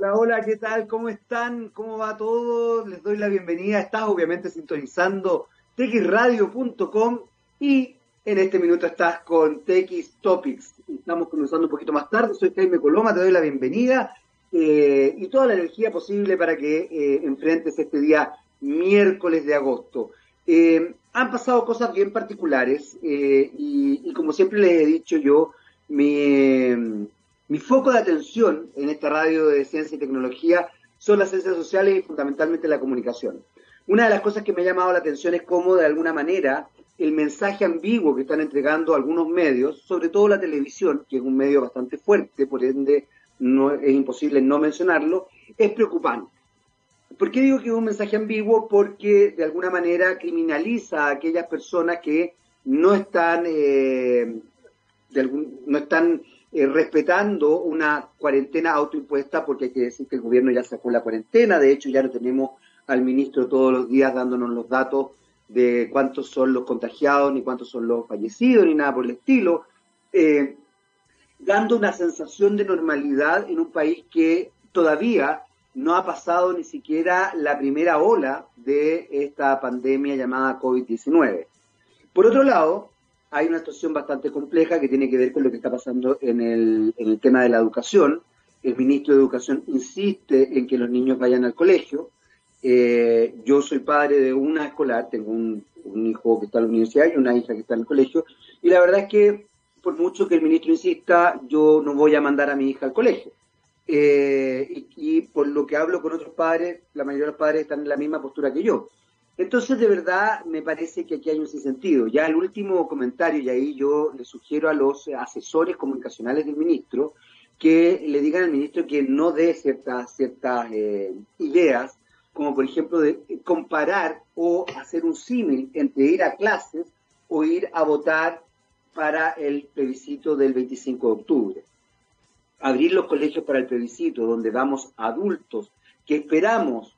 Hola, hola, ¿qué tal? ¿Cómo están? ¿Cómo va todo? Les doy la bienvenida. Estás obviamente sintonizando texradio.com y en este minuto estás con TX Topics. Estamos comenzando un poquito más tarde. Soy Jaime Coloma, te doy la bienvenida eh, y toda la energía posible para que eh, enfrentes este día miércoles de agosto. Eh, han pasado cosas bien particulares y, y, como siempre les he dicho yo, mi mi foco de atención en esta radio de ciencia y tecnología son las ciencias sociales y fundamentalmente la comunicación. Una de las cosas que me ha llamado la atención es cómo, de alguna manera, el mensaje ambiguo que están entregando algunos medios, sobre todo la televisión, que es un medio bastante fuerte, por ende no, es imposible no mencionarlo, es preocupante. ¿Por qué digo que es un mensaje ambiguo? Porque de alguna manera criminaliza a aquellas personas que no están, eh, no están eh, respetando una cuarentena autoimpuesta, porque hay que decir que el gobierno ya sacó la cuarentena, de hecho ya no tenemos al ministro todos los días dándonos los datos de cuántos son los contagiados, ni cuántos son los fallecidos, ni nada por el estilo, eh, dando una sensación de normalidad en un país que todavía no ha pasado ni siquiera la primera ola de esta pandemia llamada COVID-19. Por otro lado, hay una situación bastante compleja que tiene que ver con lo que está pasando en el, en el tema de la educación. El ministro de Educación insiste en que los niños vayan al colegio. Eh, yo soy padre de una escolar, tengo un, hijo que está en la universidad y una hija que está en el colegio. Y la verdad es que, por mucho que el ministro insista, yo no voy a mandar a mi hija al colegio. Eh, y, y, por lo que hablo con otros padres, la mayoría de los padres están en la misma postura que yo. Entonces, de verdad, me parece que aquí hay un sinsentido. Ya el último comentario, y ahí yo le sugiero a los asesores comunicacionales del ministro que le digan al ministro que no dé ciertas, ciertas eh, ideas, como por ejemplo de comparar o hacer un símil entre ir a clases o ir a votar para el plebiscito del 25 de octubre. Abrir los colegios para el plebiscito, donde vamos adultos que esperamos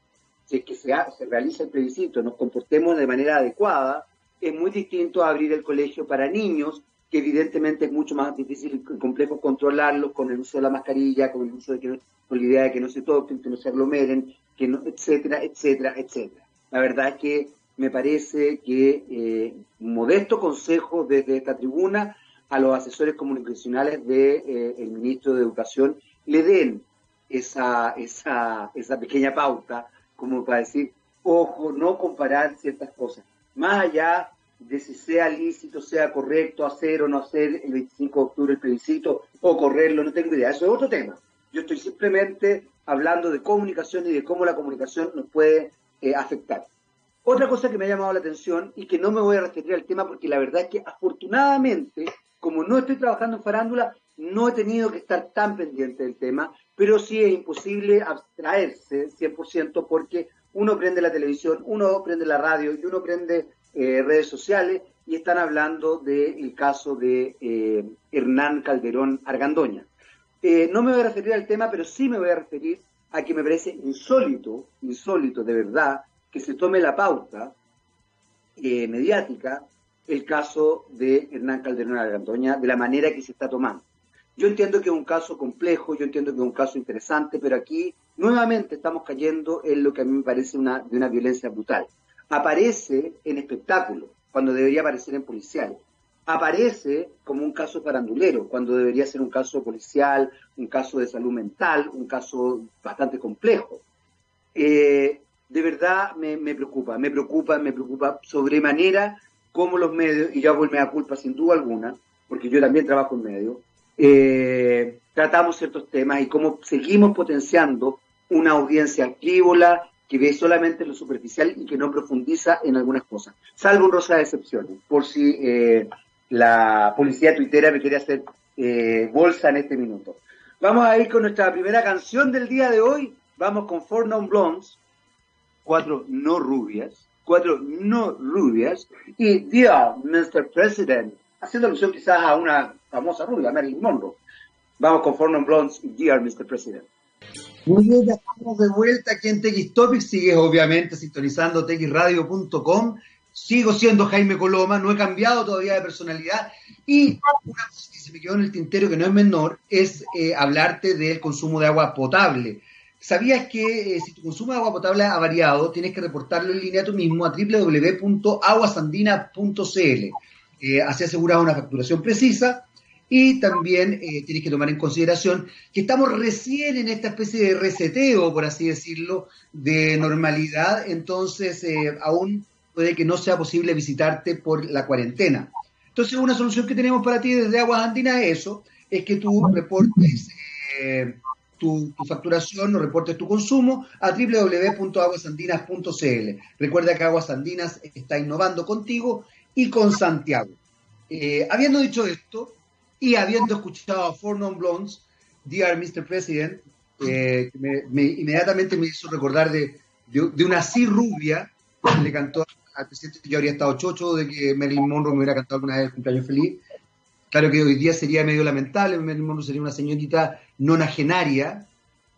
si es que se, se realiza el plebiscito, nos comportemos de manera adecuada, es muy distinto abrir el colegio para niños, que evidentemente es mucho más difícil y complejo controlarlos con el uso de la mascarilla, con el uso de que con la idea de que no se toquen, que no se aglomeren, que no, etcétera, etcétera, etcétera. La verdad es que me parece que eh, un modesto consejo desde esta tribuna a los asesores comunicacionales del de, eh, ministro de Educación le den esa, esa, esa pequeña pauta como para decir, ojo, no comparar ciertas cosas. Más allá de si sea lícito, sea correcto hacer o no hacer el 25 de octubre el plebiscito o correrlo, no tengo idea. Eso es otro tema. Yo estoy simplemente hablando de comunicación y de cómo la comunicación nos puede eh, afectar. Otra cosa que me ha llamado la atención y que no me voy a referir al tema porque la verdad es que afortunadamente, como no estoy trabajando en farándula, no he tenido que estar tan pendiente del tema, pero sí es imposible abstraerse 100% porque uno prende la televisión, uno prende la radio y uno prende eh, redes sociales y están hablando del caso de eh, Hernán Calderón Argandoña. Eh, no me voy a referir al tema, pero sí me voy a referir a que me parece insólito, insólito de verdad, que se tome la pauta mediática el caso de Hernán Calderón Argandoña de la manera que se está tomando. Yo entiendo que es un caso complejo, yo entiendo que es un caso interesante, pero aquí nuevamente estamos cayendo en lo que a mí me parece una, de una violencia brutal. Aparece en espectáculo, cuando debería aparecer en policial. Aparece como un caso parandulero, cuando debería ser un caso policial, un caso de salud mental, un caso bastante complejo. Eh, de verdad me, me, preocupa, me preocupa, me preocupa sobremanera cómo los medios, y yo hago a culpa sin duda alguna, porque yo también trabajo en medios, eh, tratamos ciertos temas y cómo seguimos potenciando una audiencia frívola que ve solamente lo superficial y que no profundiza en algunas cosas, salvo honrosas excepciones, por si eh, la policía tuitera me quiere hacer eh, bolsa en este minuto. Vamos a ir con nuestra primera canción del día de hoy. Vamos con Four Non Blondes, cuatro no rubias, cuatro no rubias, y Dear Mr. President, haciendo alusión quizás a una famosa rubia, Marilyn Monroe. Vamos con Fornum Blondes Dear Mr. President. Muy bien, ya estamos de vuelta aquí en TX Topics. Sigues obviamente sintonizando txradio.com. Sigo siendo Jaime Coloma, no he cambiado todavía de personalidad. Y una cosa que se me quedó en el tintero que no es menor es eh, hablarte del consumo de agua potable. ¿Sabías que si tu consumo de agua potable ha variado, tienes que reportarlo en línea tú mismo a www.aguasandina.cl? así aseguras una facturación precisa y también eh, tienes que tomar en consideración que estamos recién en esta especie de reseteo, por así decirlo, de normalidad, entonces eh, aún puede que no sea posible visitarte por la cuarentena. Entonces, una solución que tenemos para ti desde Aguas Andinas es eso, es que tú reportes eh, tu, tu, facturación o reportes tu consumo a www.aguasandinas.cl. Recuerda que Aguas Andinas está innovando contigo y con Santiago. habiendo dicho esto, y habiendo escuchado a Four Non Blondes, Dear Mr. President, eh, me, inmediatamente me hizo recordar de, de, una así rubia que le cantó al presidente. Yo habría estado chocho de que Marilyn Monroe me hubiera cantado alguna vez el cumpleaños feliz. Claro que hoy día sería medio lamentable, Marilyn Monroe sería una señorita nonagenaria,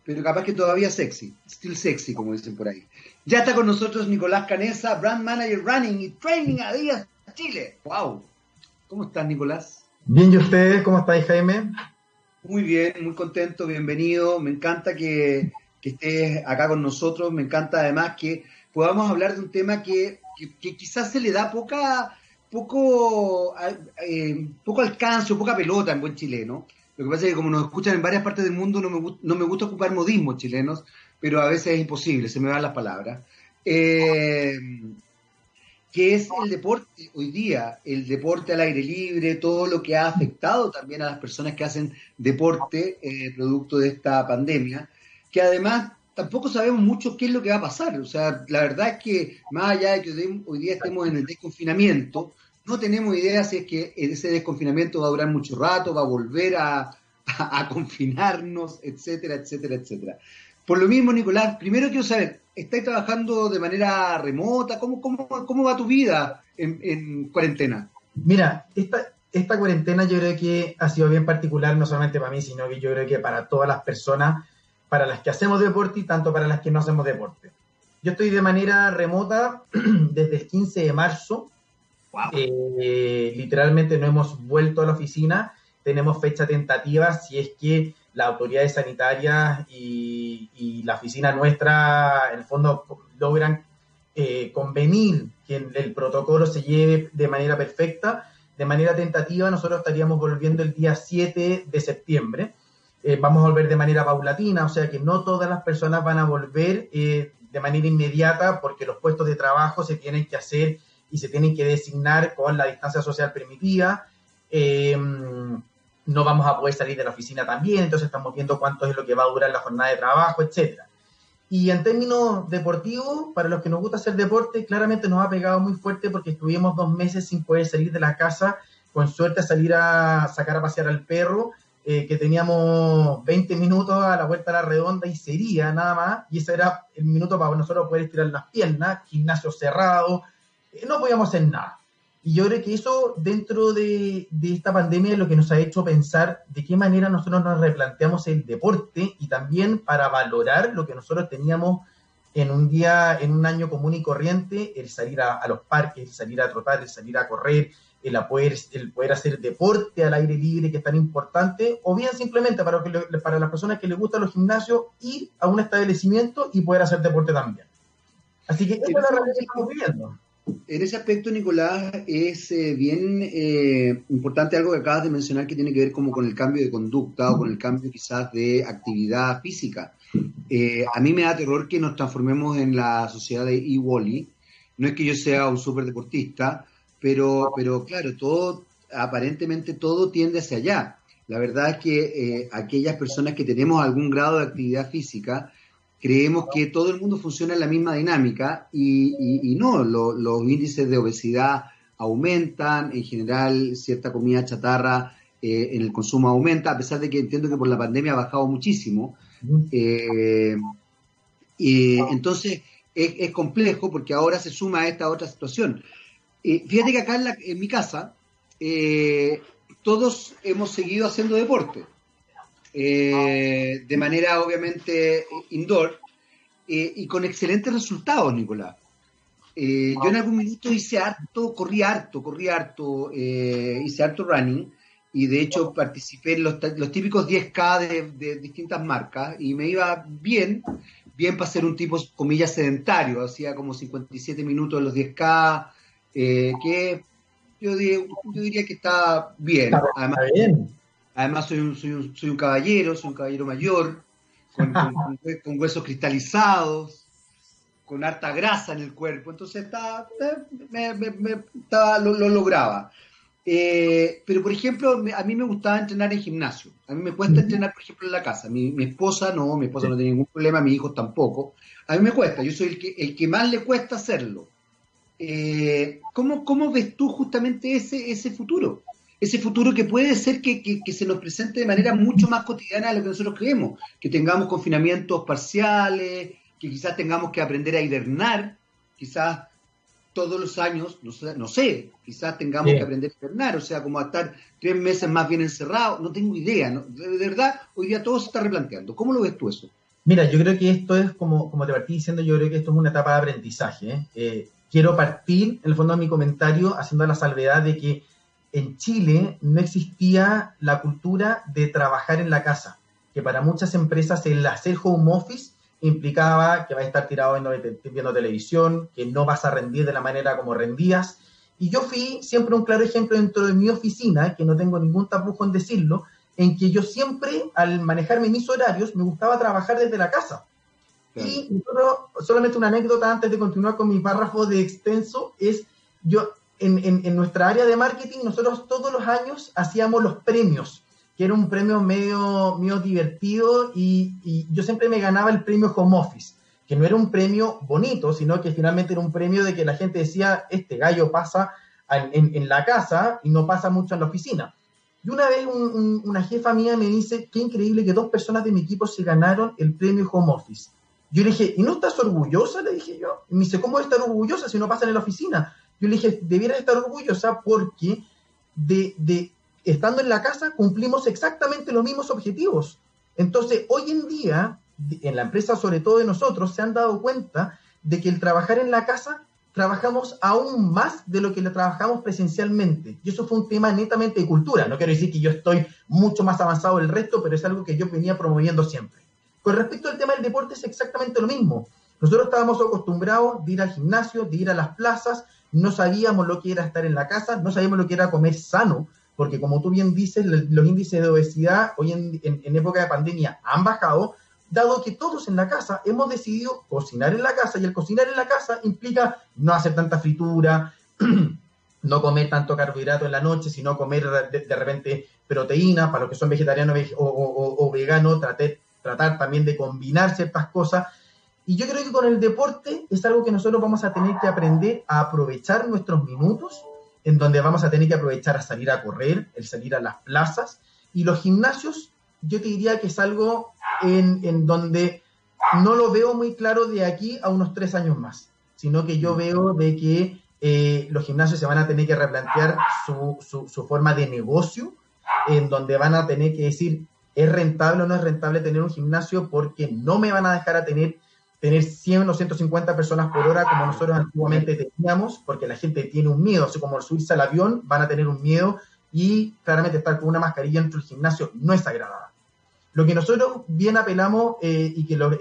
pero capaz que todavía sexy, still sexy, como dicen por ahí. Ya está con nosotros Nicolás Canesa, Brand Manager Running y Training a Díaz Chile. ¡Wow! ¿Cómo estás, Nicolás? Bien, ¿y ustedes? ¿Cómo estáis, Jaime? Muy bien, muy contento, bienvenido. Me encanta que, estés acá con nosotros. Me encanta además que podamos hablar de un tema que, quizás se le da poca, poco, eh, poco alcance o poca pelota en buen chileno. Lo que pasa es que como nos escuchan en varias partes del mundo, no me, no me gusta ocupar modismos chilenos, pero a veces es imposible, se me van las palabras. Eh, que es el deporte hoy día, el deporte al aire libre, todo lo que ha afectado también a las personas que hacen deporte eh, producto de esta pandemia, que además tampoco sabemos mucho qué es lo que va a pasar. O sea, la verdad es que más allá de que hoy día estemos en el desconfinamiento, no tenemos idea si es que ese desconfinamiento va a durar mucho rato, va a volver a, a confinarnos, etcétera, etcétera, etcétera. Por lo mismo, Nicolás, primero quiero saber, ¿estáis trabajando de manera remota? ¿Cómo, cómo, cómo va tu vida en, cuarentena? Mira, esta, esta cuarentena yo creo que ha sido bien particular, no solamente para mí, sino que yo creo que para todas las personas, para las que hacemos deporte y tanto para las que no hacemos deporte. Yo estoy de manera remota desde el 15 de marzo. Eh, literalmente no hemos vuelto a la oficina. Tenemos fecha tentativa si es que las autoridades sanitarias y, la oficina nuestra, en el fondo, logran eh, convenir que el protocolo se lleve de manera perfecta. De manera tentativa, nosotros estaríamos volviendo el día 7 de septiembre. Eh, vamos a volver de manera paulatina, o sea que no todas las personas van a volver eh, de manera inmediata porque los puestos de trabajo se tienen que hacer y se tienen que designar con la distancia social permitida no vamos a poder salir de la oficina también, entonces estamos viendo cuánto es lo que va a durar la jornada de trabajo, etcétera. Y en términos deportivos, para los que nos gusta hacer deporte, claramente nos ha pegado muy fuerte porque estuvimos dos meses sin poder salir de la casa, con suerte salir a sacar a pasear al perro, eh, que teníamos 20 minutos a la vuelta a la redonda y sería nada más, y ese era el minuto para nosotros poder estirar las piernas, gimnasio cerrado, eh, no podíamos hacer nada. Y yo creo que eso dentro de, esta pandemia es lo que nos ha hecho pensar de qué manera nosotros nos replanteamos el deporte y también para valorar lo que nosotros teníamos en un día, en un año común y corriente, el salir a, los parques, el salir a trotar, el salir a correr, el poder, el poder hacer deporte al aire libre, que es tan importante, o bien simplemente para, que, para las personas que les gustan los gimnasios, ir a un establecimiento y poder hacer deporte también. Así que esa es la realidad que estamos viviendo. En ese aspecto, Nicolás, es eh, bien eh, importante algo que acabas de mencionar que tiene que ver como con el cambio de conducta o con el cambio quizás de actividad física. Eh, a mí me da terror que nos transformemos en la sociedad de e-Wally. No es que yo sea un súper deportista, pero, pero claro, todo, aparentemente todo tiende hacia allá. La verdad es que aquellas personas que tenemos algún grado de actividad física, creemos que todo el mundo funciona en la misma dinámica y, no, los índices de obesidad aumentan, en general cierta comida chatarra eh, en el consumo aumenta, a pesar de que entiendo que por la pandemia ha bajado muchísimo. Eh, y entonces es, complejo porque ahora se suma a esta otra situación. fíjate que acá en, en mi casa eh, todos hemos seguido haciendo deporte. Eh, de manera obviamente indoor eh, y con excelentes resultados, Nicolás. Eh, yo en algún minuto hice harto, corrí harto, corrí harto, hice harto running y de hecho participé en los, típicos 10K de, distintas marcas y me iba bien, bien para ser un tipo, comillas, sedentario, hacía como 57 minutos en los 10K, eh, que yo, diría que está bien. Además, bien. Además soy, un, soy, un, soy un caballero, soy un caballero mayor, con, con, huesos cristalizados, con harta grasa en el cuerpo, entonces está, me, lo, lograba. Eh, pero, por ejemplo, a mí me gustaba entrenar en gimnasio. A mí me cuesta entrenar, por ejemplo, en la casa. Mi, esposa no, mi esposa no tiene ningún problema, mis hijos tampoco. A mí me cuesta, yo soy el que, el que más le cuesta hacerlo. Eh, ¿cómo, ¿Cómo ves tú justamente ese, ese futuro? Ese futuro que puede ser que, que, se nos presente de manera mucho más cotidiana de lo que nosotros creemos, que tengamos confinamientos parciales, que quizás tengamos que aprender a hibernar, quizás todos los años, no sé, quizás tengamos que aprender a hibernar, o sea, como a estar tres meses más bien encerrados, no tengo idea, de verdad, hoy día todo se está replanteando. ¿Cómo lo ves tú eso? Mira, yo creo que esto es, como, como te partí diciendo, yo creo que esto es una etapa de aprendizaje. ¿eh? Eh, quiero partir, en el fondo de mi comentario, haciendo la salvedad de que en Chile no existía la cultura de trabajar en la casa, que para muchas empresas el hacer home office implicaba que vas a estar tirado viendo, televisión, que no vas a rendir de la manera como rendías. Y yo fui siempre un claro ejemplo dentro de mi oficina, que no tengo ningún tapujo en decirlo, en que yo siempre, al manejarme mis horarios, me gustaba trabajar desde la casa. Y solamente una anécdota antes de continuar con mi párrafo de extenso, es yo en, en, nuestra área de marketing, nosotros todos los años hacíamos los premios que era un premio medio, medio divertido y, yo siempre me ganaba el premio Home Office, que no era un premio bonito, sino que finalmente era un premio de que la gente decía, este gallo pasa en, la casa y no pasa mucho en la oficina. Y una vez una jefa mía me dice, qué increíble que dos personas de mi equipo se ganaron el premio Home Office. Yo le dije, ¿y no estás orgullosa? Le dije yo. Y me dice, ¿cómo estar orgullosa si no pasa en la oficina? Yo le dije, debieras estar orgullosa porque de, estando en la casa cumplimos exactamente los mismos objetivos. Entonces, hoy en día, en la empresa, sobre todo de nosotros, se han dado cuenta de que el trabajar en la casa trabajamos aún más de lo que lo trabajamos presencialmente. Y eso fue un tema netamente de cultura. No quiero decir que yo estoy mucho más avanzado del resto, pero es algo que yo venía promoviendo siempre. Con respecto al tema del deporte es exactamente lo mismo. Nosotros estábamos acostumbrados de ir al gimnasio, de ir a las plazas, no sabíamos lo que era estar en la casa, no sabíamos lo que era comer sano, porque como tú bien dices, los índices de obesidad hoy en, época de pandemia han bajado, dado que todos en la casa hemos decidido cocinar en la casa y el cocinar en la casa implica no hacer tanta fritura, no comer tanto carbohidrato en la noche, sino comer de, repente proteína, para los que son vegetarianos o, veganos, tratar también de combinar ciertas cosas. Y yo creo que con el deporte es algo que nosotros vamos a tener que aprender a aprovechar nuestros minutos en donde vamos a tener que aprovechar a salir a correr, el salir a las plazas. Y los gimnasios, yo te diría que es algo en, donde no lo veo muy claro de aquí a unos tres años más, sino que yo veo de que eh, los gimnasios se van a tener que replantear su, su, su, forma de negocio, en donde van a tener que decir, ¿es rentable o no es rentable tener un gimnasio? Porque no me van a dejar a tener tener 100 o 150 personas por hora como nosotros antiguamente teníamos, porque la gente tiene un miedo, así como al subirse al avión van a tener un miedo y claramente estar con una mascarilla dentro del gimnasio no es agradable. Lo que nosotros bien apelamos eh, y que lo,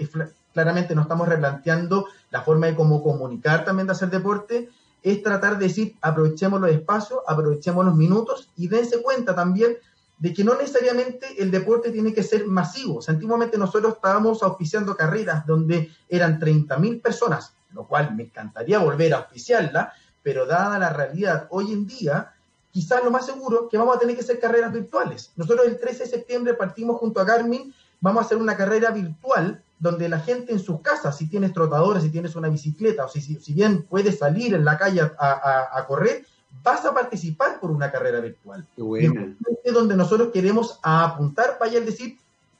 claramente nos estamos replanteando la forma de cómo comunicar también de hacer deporte, es tratar de decir aprovechemos los espacios, aprovechemos los minutos y dense cuenta también de que no necesariamente el deporte tiene que ser masivo. antiguamente nosotros estábamos auspiciando carreras donde eran 30.000 personas, lo cual me encantaría volver a auspiciarla, pero dada la realidad hoy en día, quizás lo más seguro que vamos a tener que hacer carreras virtuales. Nosotros el 13 de septiembre partimos junto a Garmin, vamos a hacer una carrera virtual donde la gente en sus casas, si tienes trotadores, si tienes una bicicleta, o si, si, bien puedes salir en la calle a correr, vas a participar por una carrera virtual. Qué Es donde nosotros queremos apuntar para el decir,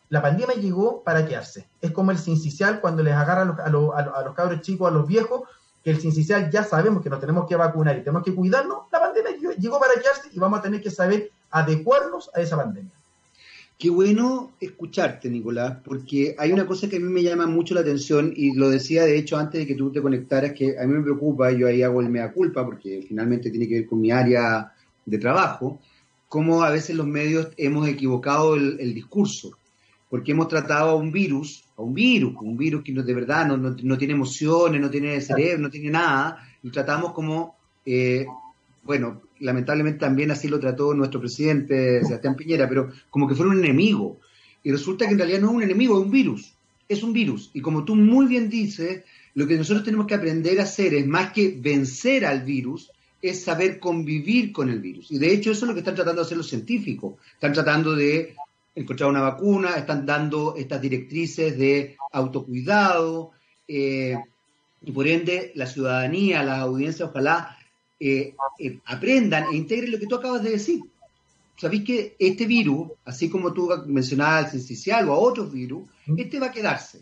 la pandemia llegó para quedarse. Es como el sincicial cuando les agarra a los, a, los, cabros chicos, a los viejos, que el sincicial ya sabemos que nos tenemos que vacunar y tenemos que cuidarnos, la pandemia llegó para quedarse y vamos a tener que saber adecuarnos a esa pandemia. Qué bueno escucharte, Nicolás, porque hay una cosa que a mí me llama mucho la atención y lo decía de hecho antes de que tú te conectaras, que a mí me preocupa, y yo ahí hago el mea culpa porque finalmente tiene que ver con mi área de trabajo, cómo a veces los medios hemos equivocado el, discurso, porque hemos tratado a un virus, a un virus, un virus que no, de verdad no, no, tiene emociones, no tiene cerebro, no tiene nada, y tratamos como, eh, bueno, lamentablemente también así lo trató nuestro presidente Sebastián Piñera, pero como que fuera un enemigo. Y resulta que en realidad no es un enemigo, es un virus. Es un virus. Y como tú muy bien dices, lo que nosotros tenemos que aprender a hacer es más que vencer al virus, es saber convivir con el virus. Y de hecho eso es lo que están tratando de hacer los científicos. Están tratando de encontrar una vacuna, están dando estas directrices de autocuidado, eh, y por ende la ciudadanía, las audiencias, ojalá eh, eh, aprendan e integren lo que tú acabas de decir. Sabéis que este virus, así como tú mencionabas al sincicial o a otros virus, este va a quedarse.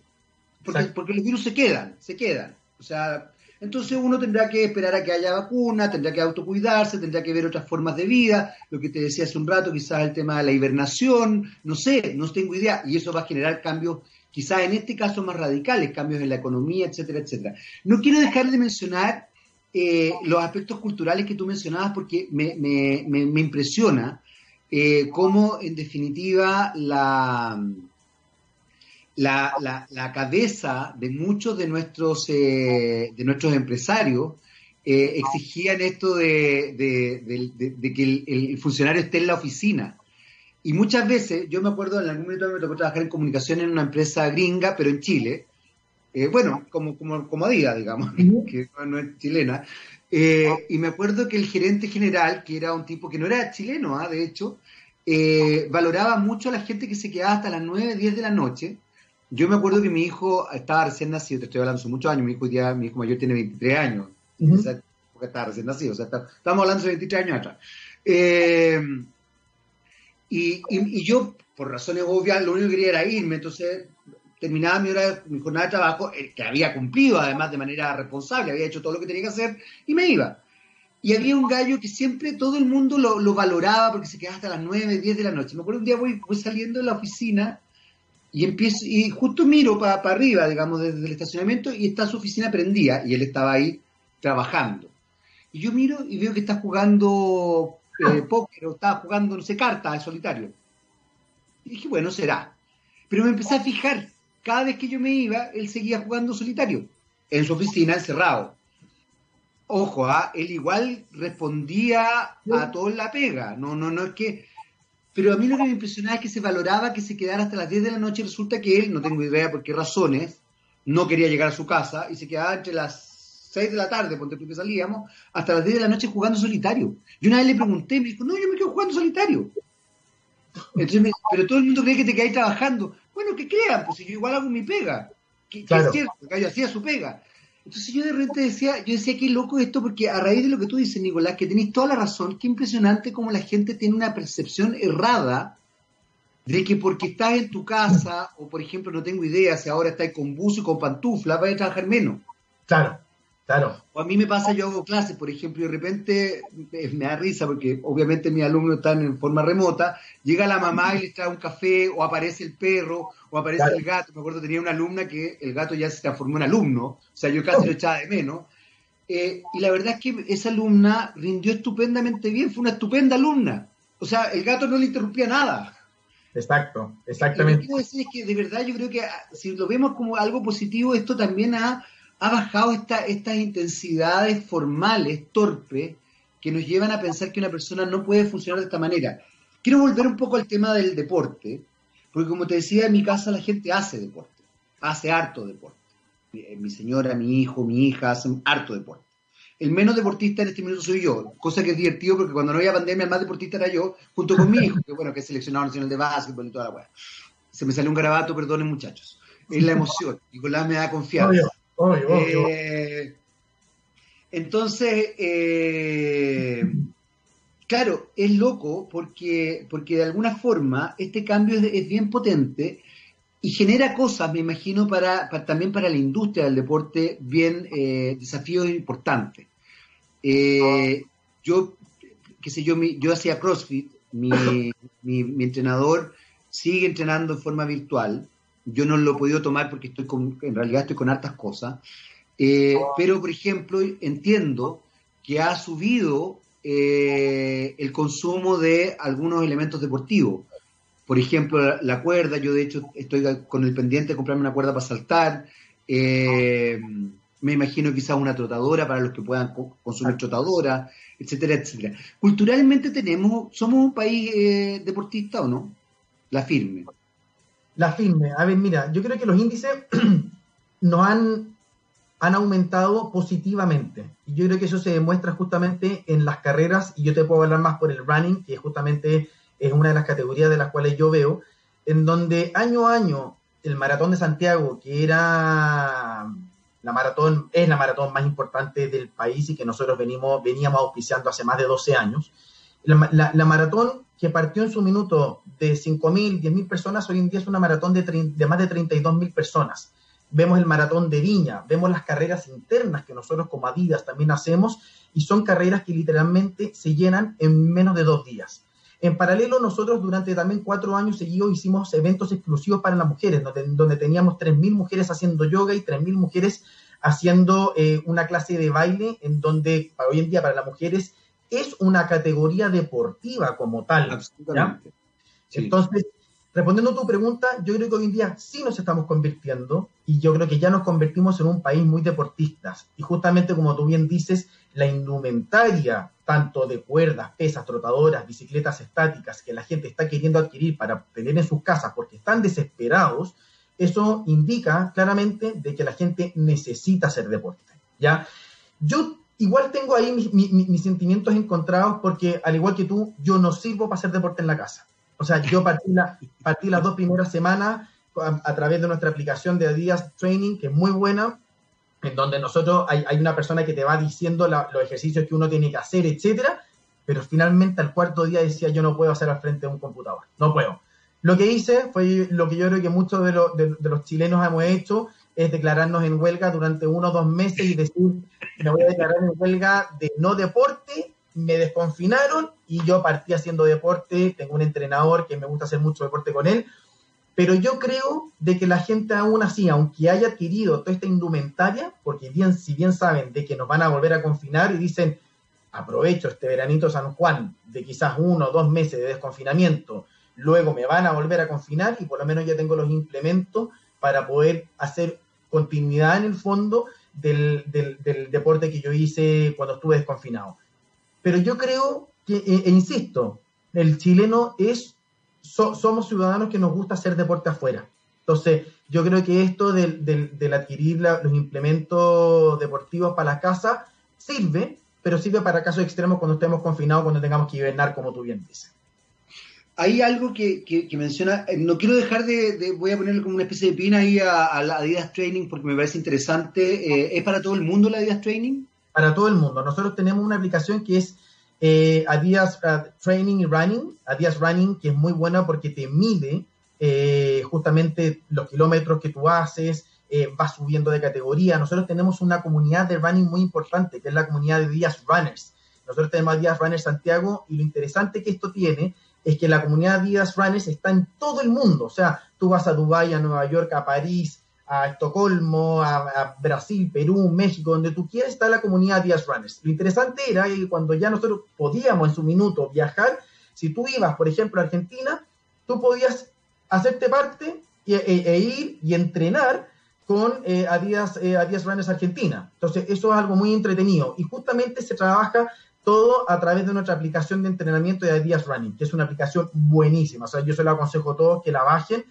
Porque, porque los virus se quedan, se quedan. O sea, entonces uno tendrá que esperar a que haya vacuna, tendrá que autocuidarse, tendrá que ver otras formas de vida, lo que te decía hace un rato, quizás el tema de la hibernación, no sé, no tengo idea, y eso va a generar cambios, quizás en este caso más radicales, cambios en la economía, etcétera, etcétera. No quiero dejar de mencionar eh, los aspectos culturales que tú mencionabas porque me, me, impresiona eh, cómo en definitiva la la, la, cabeza de muchos de nuestros, eh, de nuestros empresarios eh, exigían esto de, que el, funcionario esté en la oficina. Y muchas veces, yo me acuerdo, en algún momento me tocó trabajar en comunicación en una empresa gringa, pero en Chile, eh, bueno, como, como, como Adidas, digamos, que no es chilena, y me acuerdo que el gerente general, que era un tipo que no era chileno, ¿ah? de hecho, valoraba mucho a la gente que se quedaba hasta las 9, 10 de la noche, yo me acuerdo que mi hijo estaba recién nacido, te estoy hablando hace muchos años, mi hijo, ya, mi hijo mayor tiene 23 años, porque estaba recién nacido, o sea, estamos hablando de 23 años atrás. Eh, y, y, yo, por razones obvias, lo único que quería era irme, entonces terminaba mi, hora, mi jornada de trabajo, que había cumplido además de manera responsable, había hecho todo lo que tenía que hacer, y me iba. Y había un gallo que siempre todo el mundo lo, lo valoraba porque se quedaba hasta las 9, 10 de la noche. Me acuerdo un día voy, voy saliendo de la oficina y empiezo, y justo miro para arriba, digamos, desde el estacionamiento, y está su oficina prendida, y él estaba ahí trabajando. Y yo miro y veo que está jugando eh, póker, o estaba jugando, no sé, cartas de solitario. Y dije, bueno, será. Pero me empecé a fijar, cada vez que yo me iba, él seguía jugando solitario, en su oficina, encerrado. Ojo, ¿ah? él igual respondía a todo en la pega. No, no, no es que pero a mí lo que me impresionaba es que se valoraba que se quedara hasta las 10 de la noche. Resulta que él, no tengo idea por qué razones, no quería llegar a su casa y se quedaba entre las 6 de la tarde, ponte tú que salíamos, hasta las 10 de la noche jugando solitario. Yo una vez le pregunté, me dijo, no, yo me quedo jugando solitario. Entonces pero todo el mundo cree que te quedas trabajando. Bueno, que crean, pues si yo igual hago mi pega. Que, que es cierto, que yo hacía su pega. Entonces yo de repente decía, yo decía, qué loco esto, porque a raíz de lo que tú dices, Nicolás, que tenéis toda la razón, qué impresionante cómo la gente tiene una percepción errada de que porque estás en tu casa, o por ejemplo, no tengo idea, si ahora estás con buzo y con pantufla, vas a trabajar menos. Claro. Claro. O a mí me pasa, yo hago clases, por ejemplo, y de repente eh, me da risa porque obviamente mis alumnos están en forma remota, llega la mamá y les trae un café, o aparece el perro, o aparece el gato. Me acuerdo, tenía una alumna que el gato ya se transformó en alumno, o sea, yo casi lo echaba de menos. Eh, y la verdad es que esa alumna rindió estupendamente bien, fue una estupenda alumna. O sea, el gato no le interrumpía nada. Exacto, exactamente. Lo que quiero decir es que de verdad yo creo que ah, si lo vemos como algo positivo, esto también ha ha bajado estas intensidades formales, torpes, que nos llevan a pensar que una persona no puede funcionar de esta manera. Quiero volver un poco al tema del deporte, porque como te decía, en mi casa la gente hace deporte, hace harto deporte. Mi señora, mi hijo, mi hija hacen harto deporte. El menos deportista en este minuto soy yo, cosa que es divertido porque cuando no había pandemia el más deportista era yo, junto con mi hijo, que bueno, que es seleccionado nacional de básquetbol y toda la weá. Se me salió un garabato, perdonen muchachos. Es la emoción. Nicolás me da confianza. Eh, entonces, eh, claro, es loco porque, porque de alguna forma este cambio es, bien potente y genera cosas, me imagino, para, también para la industria del deporte, bien eh, desafíos importantes. yo, qué sé yo, yo hacía CrossFit, mi, mi entrenador sigue entrenando en forma virtual yo no lo he podido tomar porque estoy con, en realidad estoy con hartas cosas. Eh, pero, por ejemplo, entiendo que ha subido eh, el consumo de algunos elementos deportivos. Por ejemplo, la, cuerda, yo de hecho estoy con el pendiente de comprarme una cuerda para saltar. Eh, me imagino quizás una trotadora para los que puedan consumir trotadora, etcétera, etcétera. Culturalmente tenemos, somos un país eh, deportista o no? La firme. La firme. A ver, mira, yo creo que los índices nos han, han aumentado positivamente. Y yo creo que eso se demuestra justamente en las carreras, y yo te puedo hablar más por el running, que justamente es una de las categorías de las cuales yo veo, en donde año a año el maratón de Santiago, que era la maratón, es la maratón más importante del país y que nosotros venimos, veníamos auspiciando hace más de 12 años. La, maratón que partió en su minuto de 5.000, 10.000 personas, hoy en día es una maratón de, de más de 32.000 personas. Vemos el maratón de Viña, vemos las carreras internas que nosotros como Adidas también hacemos y son carreras que literalmente se llenan en menos de dos días. En paralelo, nosotros durante también cuatro años seguidos hicimos eventos exclusivos para las mujeres, donde, donde teníamos 3.000 mujeres haciendo yoga y 3.000 mujeres haciendo eh, una clase de baile, en donde hoy en día para las mujeres es una categoría deportiva como tal. Entonces, respondiendo a tu pregunta, yo creo que hoy en día sí nos estamos convirtiendo y yo creo que ya nos convertimos en un país muy deportistas. Y justamente como tú bien dices, la indumentaria, tanto de cuerdas, pesas, trotadoras, bicicletas estáticas, que la gente está queriendo adquirir para tener en sus casas porque están desesperados, eso indica claramente de que la gente necesita hacer deporte, ¿ya? Yo igual tengo ahí mis, sentimientos encontrados porque, al igual que tú, yo no sirvo para hacer deporte en la casa. O sea, yo partí, partí las dos primeras semanas a, a, través de nuestra aplicación de Adidas Training, que es muy buena, en donde nosotros hay, una persona que te va diciendo los ejercicios que uno tiene que hacer, etcétera, pero finalmente al cuarto día decía yo no puedo hacer al frente de un computador, no puedo. Lo que hice fue lo que yo creo que muchos de, los chilenos hemos hecho, es declararnos en huelga durante uno o dos meses y decir, me voy a declarar en huelga de no deporte, me desconfinaron y yo partí haciendo deporte, tengo un entrenador que me gusta hacer mucho deporte con él, pero yo creo de que la gente aún así, aunque haya adquirido toda esta indumentaria, porque bien, si bien saben de que nos van a volver a confinar y dicen, aprovecho este veranito San Juan de quizás uno o dos meses de desconfinamiento, luego me van a volver a confinar y por lo menos ya tengo los implementos para poder hacer continuidad en el fondo del, deporte que yo hice cuando estuve desconfinado. Pero yo creo que, e, e insisto, el chileno es somos ciudadanos que nos gusta hacer deporte afuera. Entonces, yo creo que esto del, del, adquirir los implementos deportivos para la casa sirve, pero sirve para casos extremos cuando estemos confinados, cuando tengamos que hibernar, como tú bien dices. Hay algo que, menciona, eh, no quiero dejar de, voy a ponerle como una especie de pina ahí a, la Adidas Training porque me parece interesante. Eh, ¿Es para todo el mundo la Adidas Training? Para todo el mundo. Nosotros tenemos una aplicación que es eh, Adidas uh, Training y Running, Adidas Running, que es muy buena porque te mide eh, justamente los kilómetros que tú haces, eh, vas subiendo de categoría. Nosotros tenemos una comunidad de running muy importante, que es la comunidad de Díaz Runners. Nosotros tenemos a Díaz Runners Santiago y lo interesante que esto tiene es que la comunidad Díaz Runners está en todo el mundo. O sea, tú vas a Dubái, a Nueva York, a París, a Estocolmo, a, Brasil, Perú, México, donde tú quieras, está la comunidad Díaz Runners. Lo interesante era que cuando ya nosotros podíamos en su minuto viajar, si tú ibas, por ejemplo, a Argentina, tú podías hacerte parte e, e, ir y entrenar con eh, Adidas, eh, Runners Argentina. Entonces, eso es algo muy entretenido. Y justamente se trabaja todo a través de nuestra aplicación de entrenamiento de Adidas Running, que es una aplicación buenísima. O sea, yo se lo aconsejo a todos que la bajen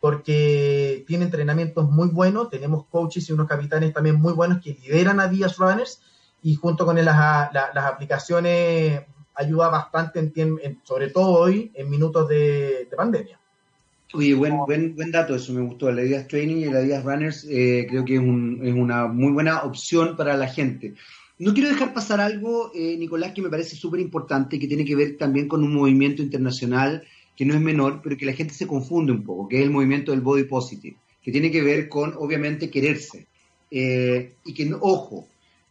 porque tiene entrenamientos muy buenos, tenemos coaches y unos capitanes también muy buenos que lideran a Díaz Runners y junto con las, las, aplicaciones ayuda bastante, en, sobre todo hoy, en minutos de, pandemia. Oye, buen, buen, buen dato, eso me gustó. La Díaz Training y la Díaz Runners eh, creo que es, un, es, una muy buena opción para la gente. No quiero dejar pasar algo, eh, Nicolás, que me parece súper importante, que tiene que ver también con un movimiento internacional que no es menor, pero que la gente se confunde un poco, que es el movimiento del body positive, que tiene que ver con, obviamente, quererse. Eh, y que, ojo,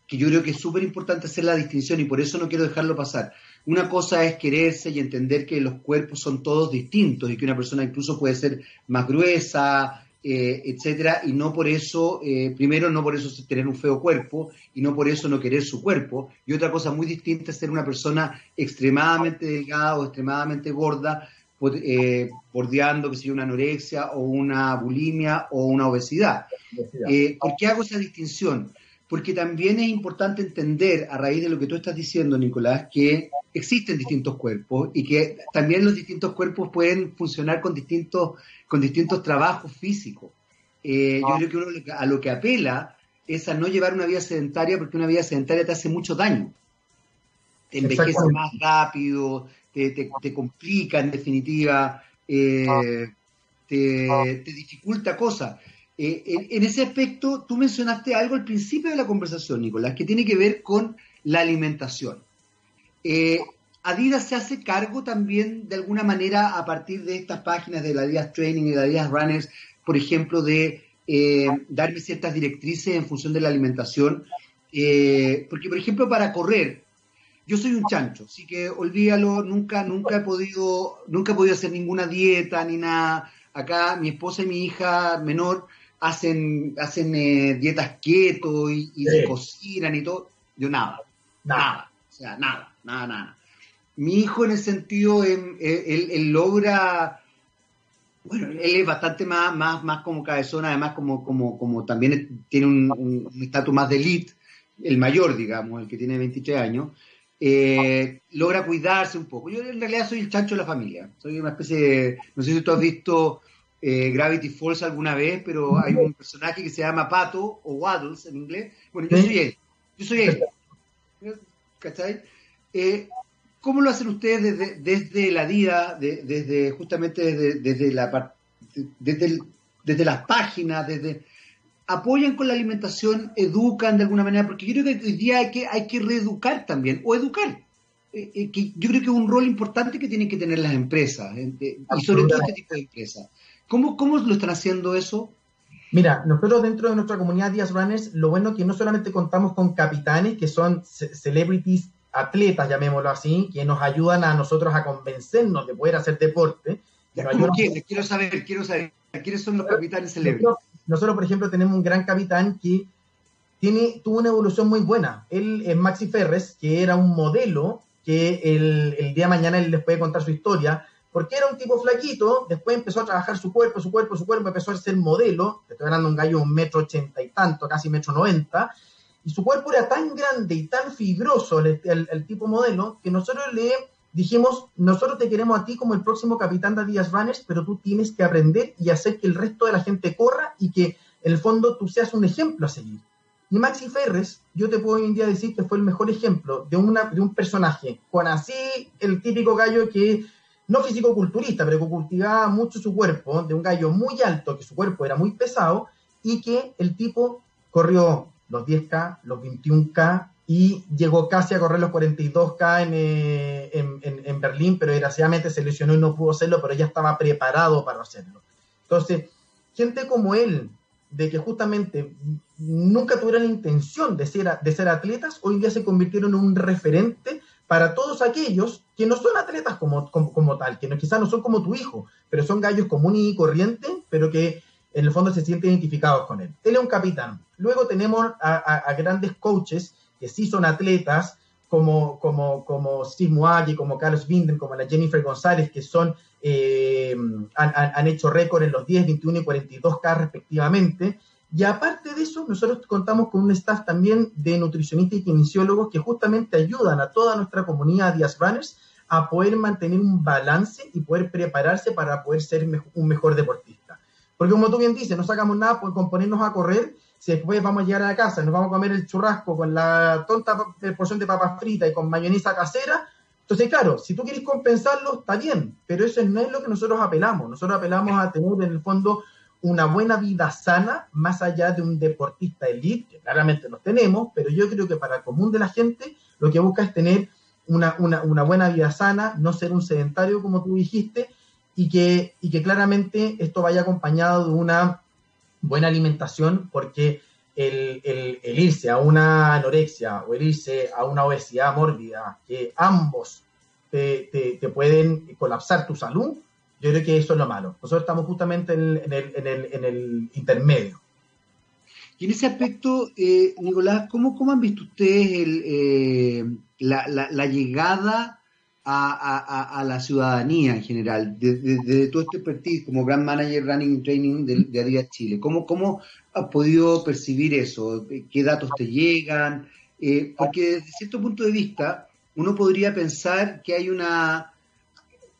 que yo creo que es súper importante hacer la distinción y por eso no quiero dejarlo pasar. Una cosa es quererse y entender que los cuerpos son todos distintos y que una persona incluso puede ser más gruesa, eh, etcétera, y no por eso, eh, primero, no por eso tener un feo cuerpo, y no por eso no querer su cuerpo, y otra cosa muy distinta es ser una persona extremadamente delgada o extremadamente gorda, eh, bordeando, que sea una anorexia o una bulimia o una obesidad. Eh, ¿Por qué hago esa distinción? Porque también es importante entender, a raíz de lo que tú estás diciendo, Nicolás, que existen distintos cuerpos y que también los distintos cuerpos pueden funcionar con distintos, con distintos trabajos físicos. Eh, yo creo que uno a lo que apela es a no llevar una vida sedentaria porque una vida sedentaria te hace mucho daño. Te envejece más rápido, te, complica en definitiva, eh, te, dificulta cosas. Eh, en, ese aspecto, tú mencionaste algo al principio de la conversación, Nicolás, que tiene que ver con la alimentación. Eh, Adidas se hace cargo también, de alguna manera, a partir de estas páginas de la Adidas Training y de Adidas Runners, por ejemplo, de darme ciertas directrices en función de la alimentación. porque, por ejemplo, para correr, yo soy un chancho, así que olvídalo, nunca, nunca he podido, nunca he podido hacer ninguna dieta ni nada. Acá mi esposa y mi hija menor hacen, hacen eh, dietas keto y, se cocinan y todo. Yo nada, nada, o sea, nada, nada, nada. Mi hijo en ese sentido, él, él, logra, bueno, él es bastante más, más, más como cabezón, además como, como, como también tiene un estatus más de elite, el mayor, digamos, el que tiene 23 años. Eh, logra cuidarse un poco. Yo en realidad soy el chancho de la familia. Soy una especie de, no sé si tú has visto eh, Gravity Falls alguna vez, pero hay un personaje que se llama Pato o Waddles en inglés. Bueno, yo soy él. Yo soy él. ¿Cachai? Eh, ¿Cómo lo hacen ustedes desde, la vida, desde justamente desde, desde la desde, desde las páginas, desde apoyan con la alimentación, educan de alguna manera, porque yo creo que hoy día hay que, hay que reeducar también, o educar. Eh, eh, que yo creo que es un rol importante que tienen que tener las empresas, eh, y sobre todo este tipo de empresas. ¿Cómo, ¿Cómo lo están haciendo eso? Mira, nosotros dentro de nuestra comunidad Díaz Runners, lo bueno es que no solamente contamos con capitanes, que son celebrities, atletas, llamémoslo así, que nos ayudan a nosotros a convencernos de poder hacer deporte. quiénes? Quiero saber, quiero saber, ¿quiénes son los capitanes celebrities? Nosotros, por ejemplo, tenemos un gran capitán que tiene, tuvo una evolución muy buena. Él es Maxi Ferres, que era un modelo que el, el, día de mañana él les puede contar su historia, porque era un tipo flaquito, después empezó a trabajar su cuerpo, su cuerpo, su cuerpo, empezó a ser modelo, estoy hablando de un gallo un metro ochenta y tanto, casi metro noventa, y su cuerpo era tan grande y tan fibroso, el, el, tipo modelo, que nosotros le dijimos, nosotros te queremos a ti como el próximo capitán de Díaz Runners, pero tú tienes que aprender y hacer que el resto de la gente corra y que en el fondo tú seas un ejemplo a seguir. Y Maxi Ferres, yo te puedo hoy en día decir que fue el mejor ejemplo de, una, de un personaje, con así el típico gallo que, no físico-culturista, pero que cultivaba mucho su cuerpo, de un gallo muy alto, que su cuerpo era muy pesado, y que el tipo corrió los 10K, los 21K, y llegó casi a correr los 42K eh, en, en, en, Berlín, pero desgraciadamente se lesionó y no pudo hacerlo, pero ya estaba preparado para hacerlo. Entonces, gente como él, de que justamente nunca tuvieron la intención de ser, de ser atletas, hoy día se convirtieron en un referente para todos aquellos que no son atletas como, como, tal, que no, quizás no son como tu hijo, pero son gallos comunes y corrientes, pero que en el fondo se sienten identificados con él. Él es un capitán. Luego tenemos a, a grandes coaches que sí son atletas, como, como, como Steve Muagui, como Carlos Binden, como la Jennifer González, que son, eh, han, han, hecho récord en los 10, 21 y 42K respectivamente. Y aparte de eso, nosotros contamos con un staff también de nutricionistas y kinesiólogos que justamente ayudan a toda nuestra comunidad Díaz Runners a poder mantener un balance y poder prepararse para poder ser un mejor deportista. Porque como tú bien dices, no sacamos nada por ponernos a correr si después vamos a llegar a la casa nos vamos a comer el churrasco con la tonta porción de papas fritas y con mayonesa casera, entonces, claro, si tú quieres compensarlo, está bien, pero eso no es lo que nosotros apelamos. Nosotros apelamos a tener en el fondo una buena vida sana, más allá de un deportista elite, que claramente lo tenemos, pero yo creo que para el común de la gente lo que busca es tener una, una, una buena vida sana, no ser un sedentario, como tú dijiste, y que, y que claramente esto vaya acompañado de una buena alimentación porque el, el, irse a una anorexia o el irse a una obesidad mórbida, que ambos te, te, pueden colapsar tu salud, Yo creo que eso es lo malo. Nosotros estamos justamente en el, intermedio. Y en ese aspecto, eh, Nicolás, ¿cómo, ¿cómo, han visto ustedes eh, la, llegada a, la ciudadanía en general, desde de, todo este expertise como Brand Manager Running Training de, de Adidas Chile? ¿Cómo, ¿Cómo has podido percibir eso? ¿Qué datos te llegan? Eh, porque desde cierto punto de vista, uno podría pensar que hay una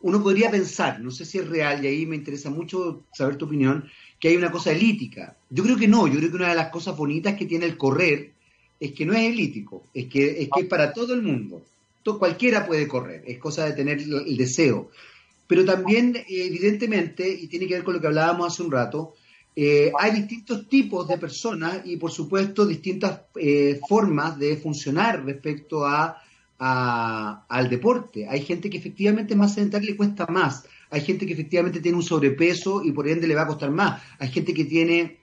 uno podría pensar, no sé si es real, y ahí me interesa mucho saber tu opinión, que hay una cosa elítica. Yo creo que no, yo creo que una de las cosas bonitas que tiene el correr es que no es elítico, es que es, que para todo el mundo. Todo, cualquiera puede correr, es cosa de tener el deseo. Pero también, evidentemente, y tiene que ver con lo que hablábamos hace un rato, eh, hay distintos tipos de personas y, por supuesto, distintas eh, formas de funcionar respecto a al deporte. Hay gente que efectivamente más sedentaria le cuesta más. Hay gente que efectivamente tiene un sobrepeso y por ende le va a costar más. Hay gente que tiene,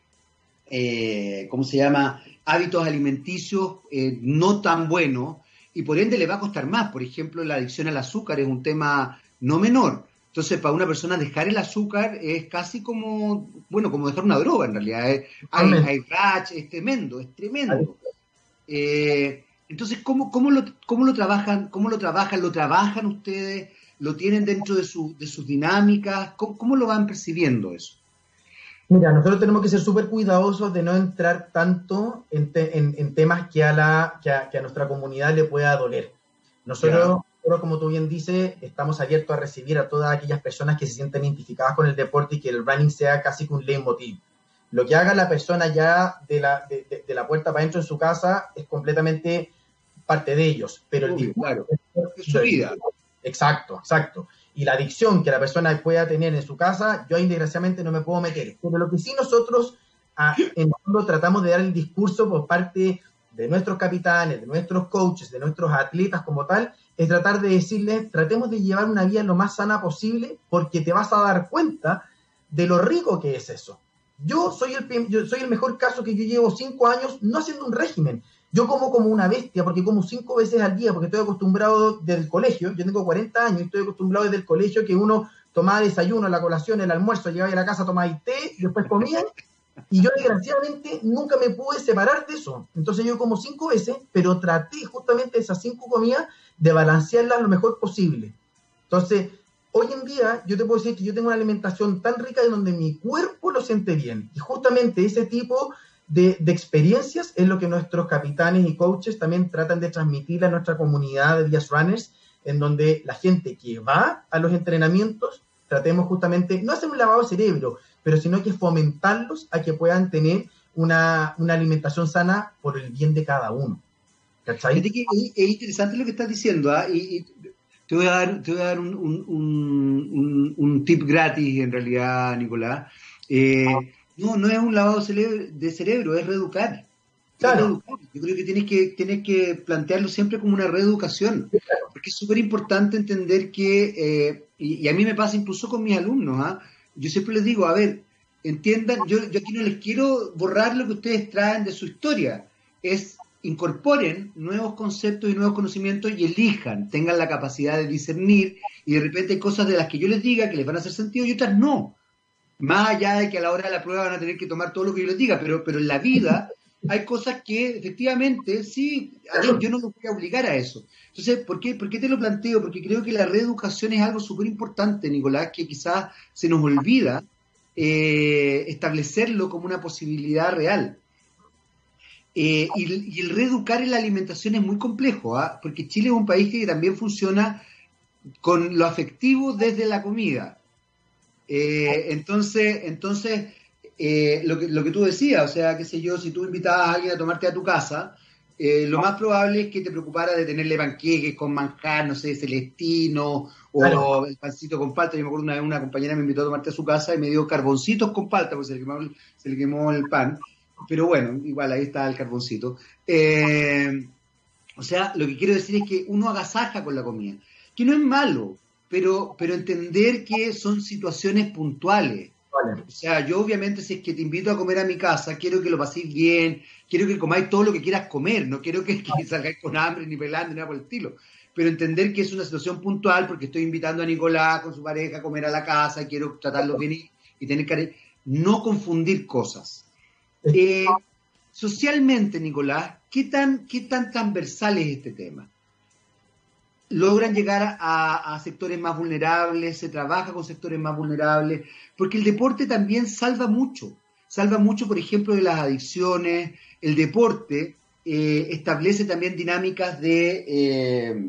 eh, ¿cómo se llama?, hábitos alimenticios eh, no tan buenos y por ende le va a costar más. Por ejemplo, la adicción al azúcar es un tema no menor. Entonces, para una persona dejar el azúcar es casi como, bueno, como dejar una droga en realidad. Hay, hay, es tremendo, es tremendo. Eh, entonces, ¿cómo, cómo, lo, cómo lo trabajan? ¿Cómo lo trabajan? ¿Lo trabajan ustedes? ¿Lo tienen dentro de, su, de sus dinámicas? ¿Cómo, lo van percibiendo eso? Mira, nosotros tenemos que ser súper cuidadosos de no entrar tanto en, en, temas que a, la, que a, nuestra comunidad le pueda doler. Nosotros, como tú bien dices, estamos abiertos a recibir a todas aquellas personas que se sienten identificadas con el deporte y que el running sea casi que un leitmotiv. Lo que haga la persona ya de la, de, de la puerta para adentro en su casa es completamente parte de ellos, pero el claro, es su vida. Exacto, exacto. Y la adicción que la persona pueda tener en su casa, yo ahí desgraciadamente no me puedo meter. Pero lo que sí nosotros ah, en el fondo tratamos de dar el discurso por parte de nuestros capitanes, de nuestros coaches, de nuestros atletas como tal, es tratar de decirles, tratemos de llevar una vida lo más sana posible porque te vas a dar cuenta de lo rico que es eso. Yo soy el, yo soy el mejor caso que yo llevo cinco años no haciendo un régimen, yo como como una bestia porque como cinco veces al día, porque estoy acostumbrado del colegio, yo tengo 40 años estoy acostumbrado desde el colegio que uno tomaba desayuno, la colación, el almuerzo, llegaba a la casa, tomaba té, y después comía, y yo desgraciadamente nunca me pude separar de eso. Entonces yo como cinco veces, pero traté justamente esas cinco comidas de balancearlas lo mejor posible. Entonces, hoy en día yo te puedo decir que yo tengo una alimentación tan rica en donde mi cuerpo lo siente bien. Y justamente ese tipo de, experiencias es lo que nuestros capitanes y coaches también tratan de transmitir a nuestra comunidad de días runners, en donde la gente que va a los entrenamientos, tratemos justamente, no hacer un lavado de cerebro, pero sino que fomentarlos a que puedan tener una, alimentación sana por el bien de cada uno. Es, interesante lo que estás diciendo, ¿ah? te voy a dar, te voy a dar un, un, un, tip gratis en realidad, Nicolás. Eh, no, no es un lavado de cerebro, es reeducar. Claro. Yo creo que tienes que, tienes que plantearlo siempre como una reeducación, porque es súper importante entender que, eh, y, a mí me pasa incluso con mis alumnos, ¿ah? yo siempre les digo, a ver, entiendan, yo, yo aquí no les quiero borrar lo que ustedes traen de su historia, es incorporen nuevos conceptos y nuevos conocimientos y elijan, tengan la capacidad de discernir y de repente hay cosas de las que yo les diga que les van a hacer sentido y otras no más allá de que a la hora de la prueba van a tener que tomar todo lo que yo les diga, pero, pero en la vida hay cosas que efectivamente, sí, yo no los voy a obligar a eso. Entonces, ¿por qué, ¿por qué te lo planteo? Porque creo que la reeducación es algo súper importante, Nicolás, que quizás se nos olvida eh, establecerlo como una posibilidad real. Eh, y, el reeducar en la alimentación es muy complejo, ¿ah? porque Chile es un país que también funciona con lo afectivo desde la comida. Eh, entonces, entonces eh, lo, que, lo que tú decías, o sea, qué sé yo, si tú invitabas a alguien a tomarte a tu casa, eh, lo más probable es que te preocupara de tenerle panqueques con manjar, no sé, celestino, o el pancito con palta. Yo me acuerdo una vez una compañera me invitó a tomarte a su casa y me dio carboncitos con palta, porque se le quemó el, se le quemó el pan. Pero bueno, igual ahí está el carboncito. o sea, lo que quiero decir es que uno agasaja con la comida, que no es malo, pero, pero entender que son situaciones puntuales. O sea, yo obviamente si es que te invito a comer a mi casa, quiero que lo paséis bien, quiero que comáis todo lo que quieras comer, no quiero que, salgáis con hambre ni pelando ni nada por el estilo. pero entender que es una situación puntual porque estoy invitando a Nicolás con su pareja a comer a la casa y quiero tratarlo bien y, tener cariño. No confundir cosas. Eh, socialmente, Nicolás, ¿qué tan, ¿qué tan transversal es este tema? Logran llegar a, sectores más vulnerables, se trabaja con sectores más vulnerables, porque el deporte también salva mucho, salva mucho, por ejemplo, de las adicciones, el deporte eh, establece también dinámicas de, eh,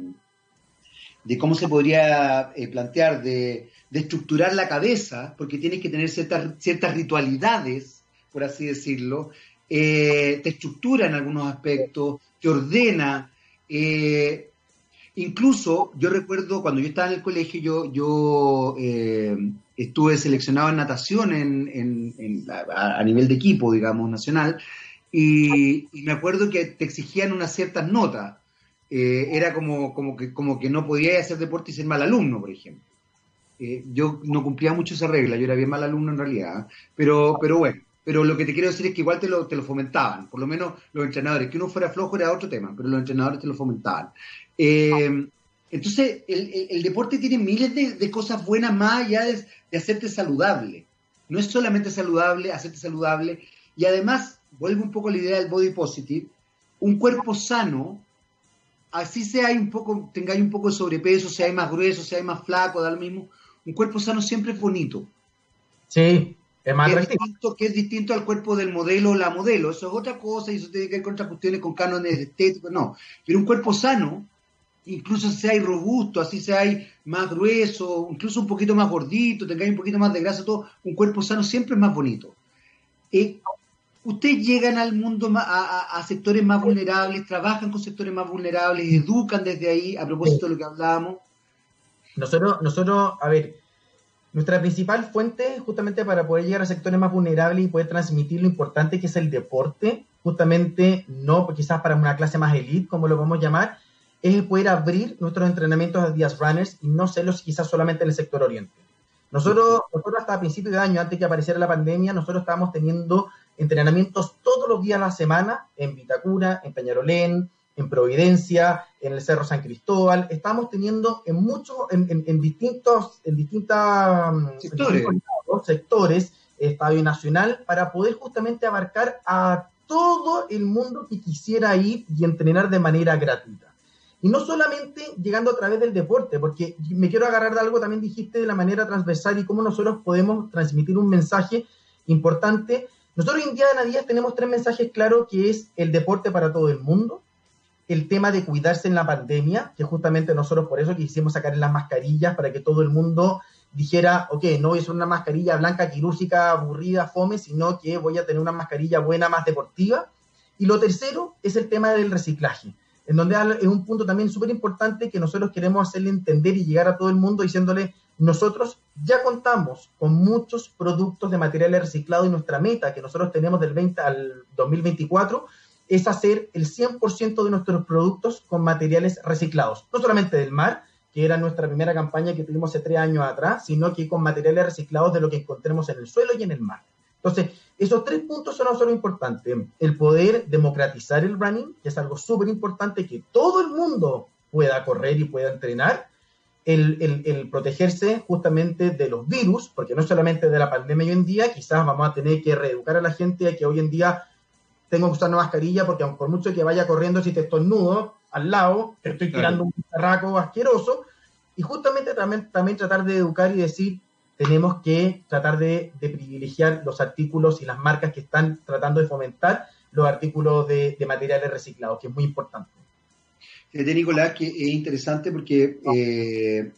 de cómo se podría eh, plantear, de, estructurar la cabeza, porque tienes que tener ciertas, ciertas ritualidades, por así decirlo, te estructura en algunos aspectos, te ordena. Incluso yo recuerdo cuando yo estaba en el colegio, yo, eh, estuve seleccionado en natación en, a, nivel de equipo, digamos, nacional, y, me acuerdo que te exigían unas ciertas notas. Eh, era como, como, que, como que no podía hacer deporte y ser mal alumno, por ejemplo. Eh, yo no cumplía mucho esa regla, yo era bien mal alumno en realidad, pero, pero bueno, pero lo que te quiero decir es que igual te lo, te lo fomentaban, por lo menos los entrenadores, que uno fuera flojo era otro tema, pero los entrenadores te lo fomentaban. Eh, entonces, el, deporte tiene miles de, cosas buenas más allá de, hacerte saludable. No es solamente saludable, hacerte saludable. Y además, vuelvo un poco a la idea del body positive, un cuerpo sano, así sea un poco, tengáis un poco de sobrepeso, sea más grueso, sea más flaco, da lo mismo, un cuerpo sano siempre es bonito. Sí, es más que es, distinto, que es distinto al cuerpo del modelo o la modelo. Eso es otra cosa y eso tiene que ver con otras cuestiones, con cánones estéticos, no. Pero un cuerpo sano incluso si hay robusto, así sea más grueso, incluso un poquito más gordito, tengáis un poquito más de grasa, todo, un cuerpo sano siempre es más bonito. Eh, ustedes llegan al mundo a, sectores más vulnerables, trabajan con sectores más vulnerables, educan desde ahí, a propósito de lo que hablábamos. Nosotros, nosotros, a ver, nuestra principal fuente, justamente para poder llegar a sectores más vulnerables y poder transmitir lo importante que es el deporte, justamente no quizás para una clase más elite, como lo podemos llamar, es poder abrir nuestros entrenamientos de días runners y no serlos quizás solamente en el sector oriente. Nosotros, nosotros hasta principios de año, antes que apareciera la pandemia, nosotros estábamos teniendo entrenamientos todos los días de la semana en Vitacura, en Peñarolén, en Providencia, en el Cerro San Cristóbal. Estábamos teniendo en muchos, en, distintos, en distintas mm, sectores, sectores, Estadio Nacional, para poder justamente abarcar a todo el mundo que quisiera ir y entrenar de manera gratuita. Y no solamente llegando a través del deporte, porque me quiero agarrar de algo, también dijiste de la manera transversal y cómo nosotros podemos transmitir un mensaje importante. Nosotros en día en Adías tenemos tres mensajes claros, que es el deporte para todo el mundo, el tema de cuidarse en la pandemia, que justamente nosotros por eso quisimos sacar las mascarillas para que todo el mundo dijera, ok, no voy a una mascarilla blanca, quirúrgica, aburrida, fome, sino que voy a tener una mascarilla buena, más deportiva. Y lo tercero es el tema del reciclaje en donde es un punto también súper importante que nosotros queremos hacerle entender y llegar a todo el mundo diciéndole, nosotros ya contamos con muchos productos de materiales reciclados y nuestra meta que nosotros tenemos del 20 al 2024 es hacer el 100% de nuestros productos con materiales reciclados, no solamente del mar, que era nuestra primera campaña que tuvimos hace tres años atrás, sino que con materiales reciclados de lo que encontremos en el suelo y en el mar. Entonces, esos tres puntos son solo importantes. El poder democratizar el running, que es algo súper importante, que todo el mundo pueda correr y pueda entrenar. El, protegerse justamente de los virus, porque no solamente de la pandemia hoy en día, quizás vamos a tener que reeducar a la gente a que hoy en día tengo que usar una mascarilla, porque por mucho que vaya corriendo, si te estornudo al lado, te estoy tirando un carraco asqueroso. Y justamente también, también tratar de educar y decir, tenemos que tratar de, privilegiar los artículos y las marcas que están tratando de fomentar los artículos de, materiales reciclados, que es muy importante. Fíjate, Nicolás, que es interesante porque eh,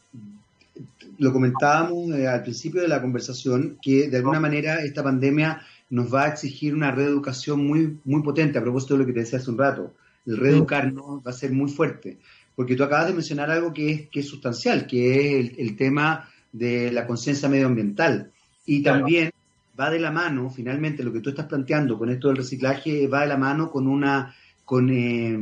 lo comentábamos eh, al principio de la conversación, que de alguna manera esta pandemia nos va a exigir una reeducación muy, muy potente, a propósito de lo que te decía hace un rato. El reeducarnos va a ser muy fuerte, porque tú acabas de mencionar algo que es, que es sustancial, que es el tema de la conciencia medioambiental. Y también va de la mano, finalmente, lo que tú estás planteando con esto del reciclaje, va de la mano con una con, eh,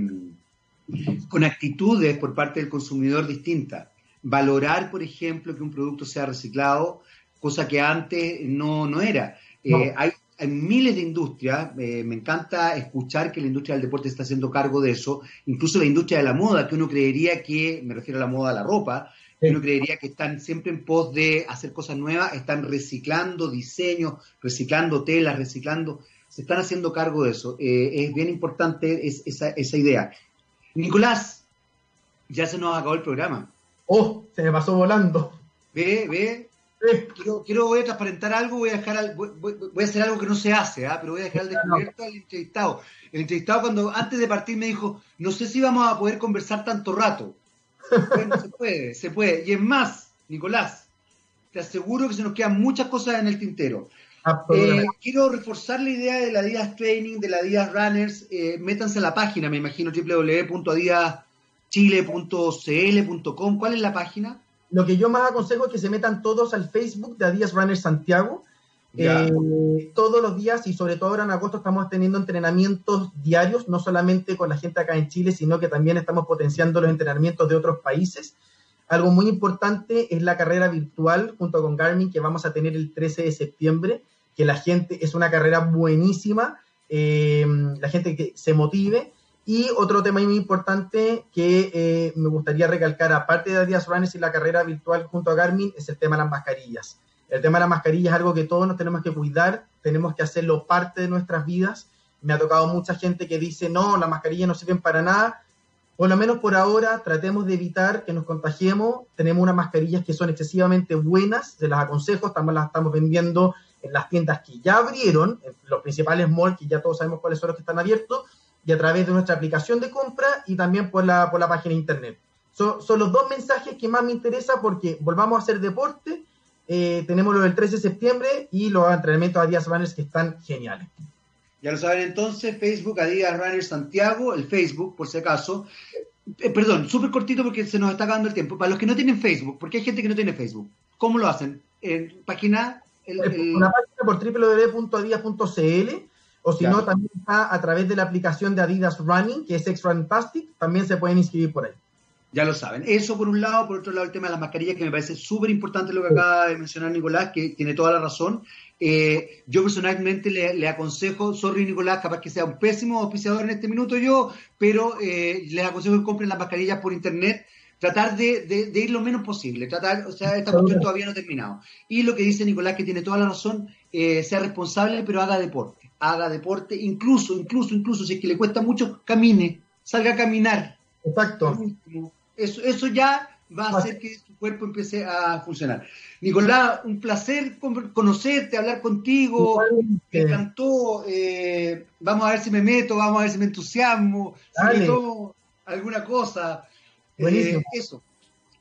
con actitudes por parte del consumidor distintas. Valorar, por ejemplo, que un producto sea reciclado, cosa que antes no, no era. Eh, hay, hay miles de industrias, eh, me encanta escuchar que la industria del deporte está haciendo cargo de eso, incluso la industria de la moda, que uno creería que, me refiero a la moda, a la ropa, uno creería que están siempre en pos de hacer cosas nuevas, están reciclando diseños, reciclando telas, reciclando, se están haciendo cargo de eso. Eh, es bien importante esa, esa idea. Nicolás, ya se nos acabó el programa. Oh, se me pasó volando. Ve, ve, Quiero, quiero, voy a transparentar algo, voy a dejar voy, a hacer algo que no se hace, ¿ah? pero voy a dejar al descubierto al entrevistado. El entrevistado cuando antes de partir me dijo, no sé si vamos a poder conversar tanto rato. Bueno, se puede, se puede. Y es más, Nicolás, te aseguro que se nos quedan muchas cosas en el tintero. Eh, quiero reforzar la idea de la Adidas Training, de la Adidas Runners. Eh, métanse a la página, me imagino, www.adidaschile.cl.com. ¿Cuál es la página? lo que yo más aconsejo es que se metan todos al Facebook de Adidas Runner Santiago. Eh, todos los días y sobre todo ahora en agosto estamos teniendo entrenamientos diarios, no solamente con la gente acá en Chile, sino que también estamos potenciando los entrenamientos de otros países. Algo muy importante es la carrera virtual junto con Garmin que vamos a tener el 13 de septiembre, que la gente es una carrera buenísima, eh, la gente que se motive y otro tema muy importante que eh, me gustaría recalcar, aparte de Adidas Runners y la carrera virtual junto a Garmin, es el tema de las mascarillas. El tema de las mascarillas es algo que todos nos tenemos que cuidar, tenemos que hacerlo parte de nuestras vidas. Me ha tocado mucha gente que dice, no, las mascarillas no sirven para nada. Por lo menos por ahora, tratemos de evitar que nos contagiemos. Tenemos unas mascarillas que son excesivamente buenas, se las aconsejo, estamos, las estamos vendiendo en las tiendas que ya abrieron, en los principales malls, que ya todos sabemos cuáles son los que están abiertos, y a través de nuestra aplicación de compra y también por la, por la página de internet. son los dos mensajes que más me interesa porque volvamos a hacer deporte. Eh, tenemos lo del 13 de septiembre y los entrenamientos a Adidas Runners que están geniales. Ya lo saben entonces, Facebook Adidas Runners Santiago, el Facebook, por si acaso. Eh, perdón, súper cortito porque se nos está acabando el tiempo. Para los que no tienen Facebook, porque hay gente que no tiene Facebook, ¿cómo lo hacen? En página... El, Una página por www.adidas.cl o si no, también está a través de la aplicación de Adidas Running, que es Extra Fantastic, también se pueden inscribir por ahí. Ya lo saben. Eso por un lado, por otro lado el tema de las mascarillas, que me parece súper importante lo que acaba de mencionar Nicolás, que tiene toda la razón. Eh, yo personalmente le, aconsejo, sorry Nicolás, capaz que sea un pésimo auspiciador en este minuto yo, pero eh, les aconsejo que compren las mascarillas por internet, tratar de, ir lo menos posible, tratar, o sea, esta cuestión todavía no ha terminado. Y lo que dice Nicolás, que tiene toda la razón, eh, sea responsable, pero haga deporte haga deporte, incluso, incluso, incluso si es que le cuesta mucho, camine, salga a caminar. Exacto. Eso, eso ya va a hacer que su cuerpo empiece a funcionar. Nicolás, un placer conocerte, hablar contigo. Me encantó. Eh, vamos a ver si me meto, vamos a ver si me entusiasmo, si me tomo alguna cosa. Eh, eso.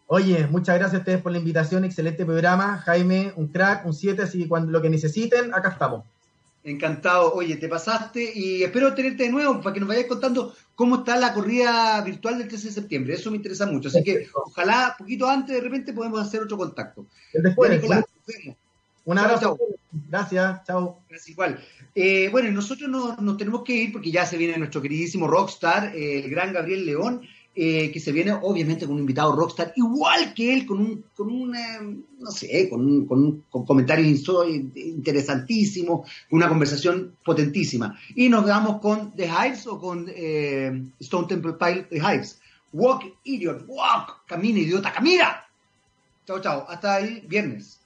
Oye, muchas gracias a ustedes por la invitación, excelente programa. Jaime, un crack, un 7, así que cuando lo que necesiten, acá estamos. Encantado. Oye, te pasaste y espero tenerte de nuevo para que nos vayas contando cómo está la corrida virtual del 13 de septiembre. Eso me interesa mucho. Así que ojalá, poquito antes, de repente podemos hacer otro contacto. Después, Nicolás, Un abrazo. Gracias. Chao. Gracias igual. Eh, bueno, nosotros nos, tenemos que ir porque ya se viene nuestro queridísimo rockstar, el gran Gabriel León. Eh, que se viene obviamente con un invitado rockstar, igual que él, con un, con una, no sé, con, un, con, con comentarios interesantísimos, una conversación potentísima. Y nos vamos con The Hives o con eh, Stone Temple Pile The Hives. Walk, idiot, walk, camina, idiota, camina. Chao, chao. Hasta el viernes.